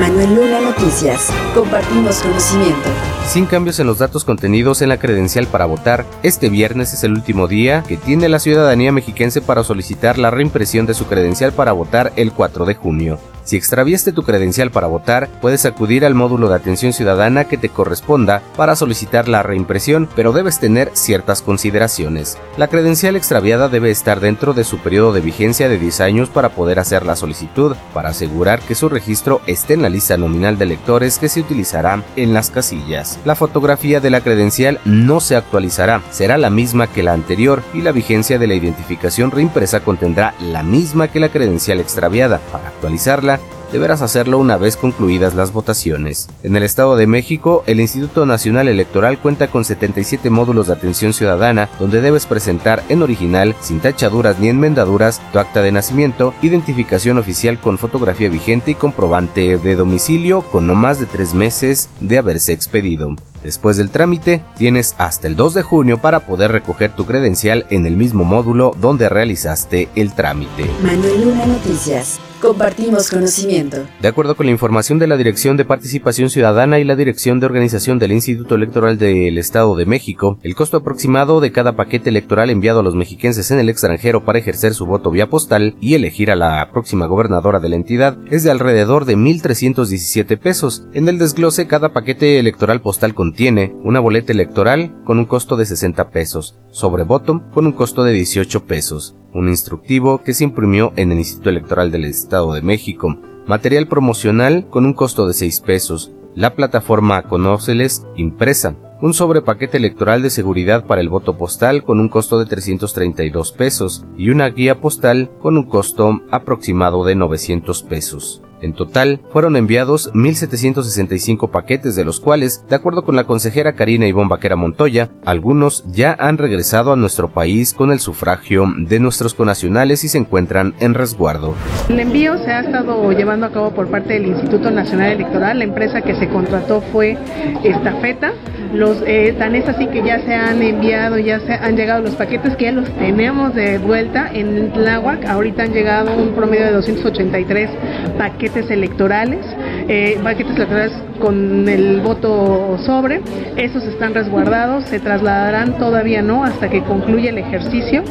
Manuel Luna Noticias. Compartimos conocimiento. Sin cambios en los datos contenidos en la credencial para votar, este viernes es el último día que tiene la ciudadanía mexiquense para solicitar la reimpresión de su credencial para votar el 4 de junio. Si extraviaste tu credencial para votar, puedes acudir al módulo de atención ciudadana que te corresponda para solicitar la reimpresión, pero debes tener ciertas consideraciones. La credencial extraviada debe estar dentro de su periodo de vigencia de 10 años para poder hacer la solicitud, para asegurar que su registro esté en la lista nominal de electores que se utilizará en las casillas. La fotografía de la credencial no se actualizará, será la misma que la anterior y la vigencia de la identificación reimpresa contendrá la misma que la credencial extraviada. Para actualizarla, deberás hacerlo una vez concluidas las votaciones. En el Estado de México, el Instituto Nacional Electoral cuenta con 77 módulos de atención ciudadana donde debes presentar en original, sin tachaduras ni enmendaduras, tu acta de nacimiento, identificación oficial con fotografía vigente y comprobante de domicilio con no más de tres meses de haberse expedido. Después del trámite, tienes hasta el 2 de junio para poder recoger tu credencial en el mismo módulo donde realizaste el trámite. Manuel Luna Noticias. Compartimos conocimiento. De acuerdo con la información de la Dirección de Participación Ciudadana y la Dirección de Organización del Instituto Electoral del Estado de México, el costo aproximado de cada paquete electoral enviado a los mexiquenses en el extranjero para ejercer su voto vía postal y elegir a la próxima gobernadora de la entidad es de alrededor de 1.317 pesos. En el desglose, cada paquete electoral postal contiene una boleta electoral con un costo de 60 pesos, sobre con un costo de 18 pesos, un instructivo que se imprimió en el Instituto Electoral del Estado de México, material promocional con un costo de 6 pesos, la plataforma Conóceles impresa, un sobrepaquete electoral de seguridad para el voto postal con un costo de 332 pesos y una guía postal con un costo aproximado de 900 pesos. En total, fueron enviados 1.765 paquetes, de los cuales, de acuerdo con la consejera Karina Ivonne Vaquera Montoya, algunos ya han regresado a nuestro país con el sufragio de nuestros conacionales y se encuentran en resguardo. El envío se ha estado llevando a cabo por parte del Instituto Nacional Electoral. La empresa que se contrató fue Estafeta. Los, eh, tan es así que ya se han enviado, ya se han llegado los paquetes que ya los tenemos de vuelta en Tláhuac. Ahorita han llegado un promedio de 283 paquetes electorales, eh, paquetes electorales con el voto sobre. Esos están resguardados, se trasladarán todavía no hasta que concluya el ejercicio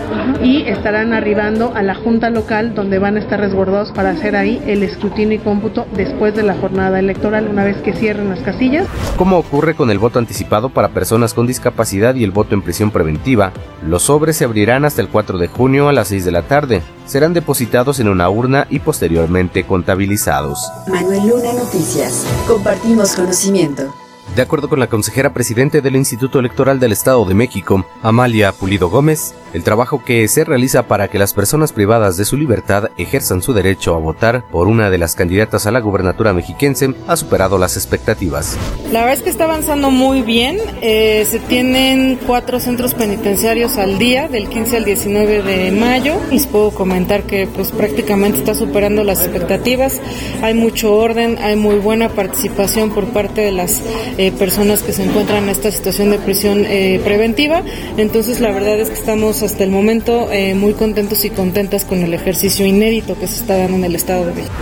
y estarán arribando a la junta local donde van a estar resguardados para hacer ahí el escrutinio y cómputo después de la jornada electoral una vez que cierren las casillas. Como ocurre con el voto anticipado para personas con discapacidad y el voto en prisión preventiva, los sobres se abrirán hasta el 4 de junio a las 6 de la tarde. Serán depositados en una urna y posteriormente contabilizados. Manuel Luna Noticias. Compartimos conocimiento. De acuerdo con la consejera presidente del Instituto Electoral del Estado de México, Amalia Pulido Gómez, el trabajo que se realiza para que las personas privadas de su libertad ejerzan su derecho a votar por una de las candidatas a la gubernatura mexiquense ha superado las expectativas. La verdad es que está avanzando muy bien. Eh, se tienen cuatro centros penitenciarios al día, del 15 al 19 de mayo. Les puedo comentar que pues prácticamente está superando las expectativas. Hay mucho orden, hay muy buena participación por parte de las eh, personas que se encuentran en esta situación de prisión eh, preventiva. Entonces la verdad es que estamos hasta el momento eh, muy contentos y contentas con el ejercicio inédito que se está dando en el Estado de México.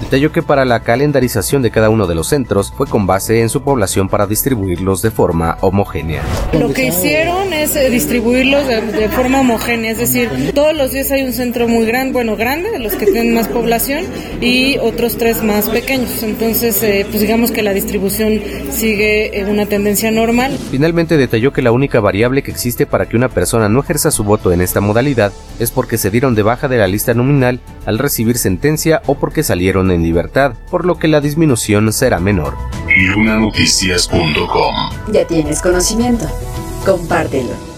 Detalló que para la calendarización de cada uno de los centros fue con base en su población para distribuirlos de forma homogénea. Lo que hicieron es eh, distribuirlos de, forma homogénea, es decir, todos los días hay un centro muy grande, bueno, grande, de los que tienen más población, y otros tres más pequeños. Entonces, eh, pues digamos que la distribución sigue en una tendencia normal. Finalmente detalló que la única variable que existe para que una persona no ejerza su voto en esta modalidad es porque se dieron de baja de la lista nominal al recibir sentencia o porque salieron en libertad, por lo que la disminución será menor. Lunanoticias.com Ya tienes conocimiento. Compártelo.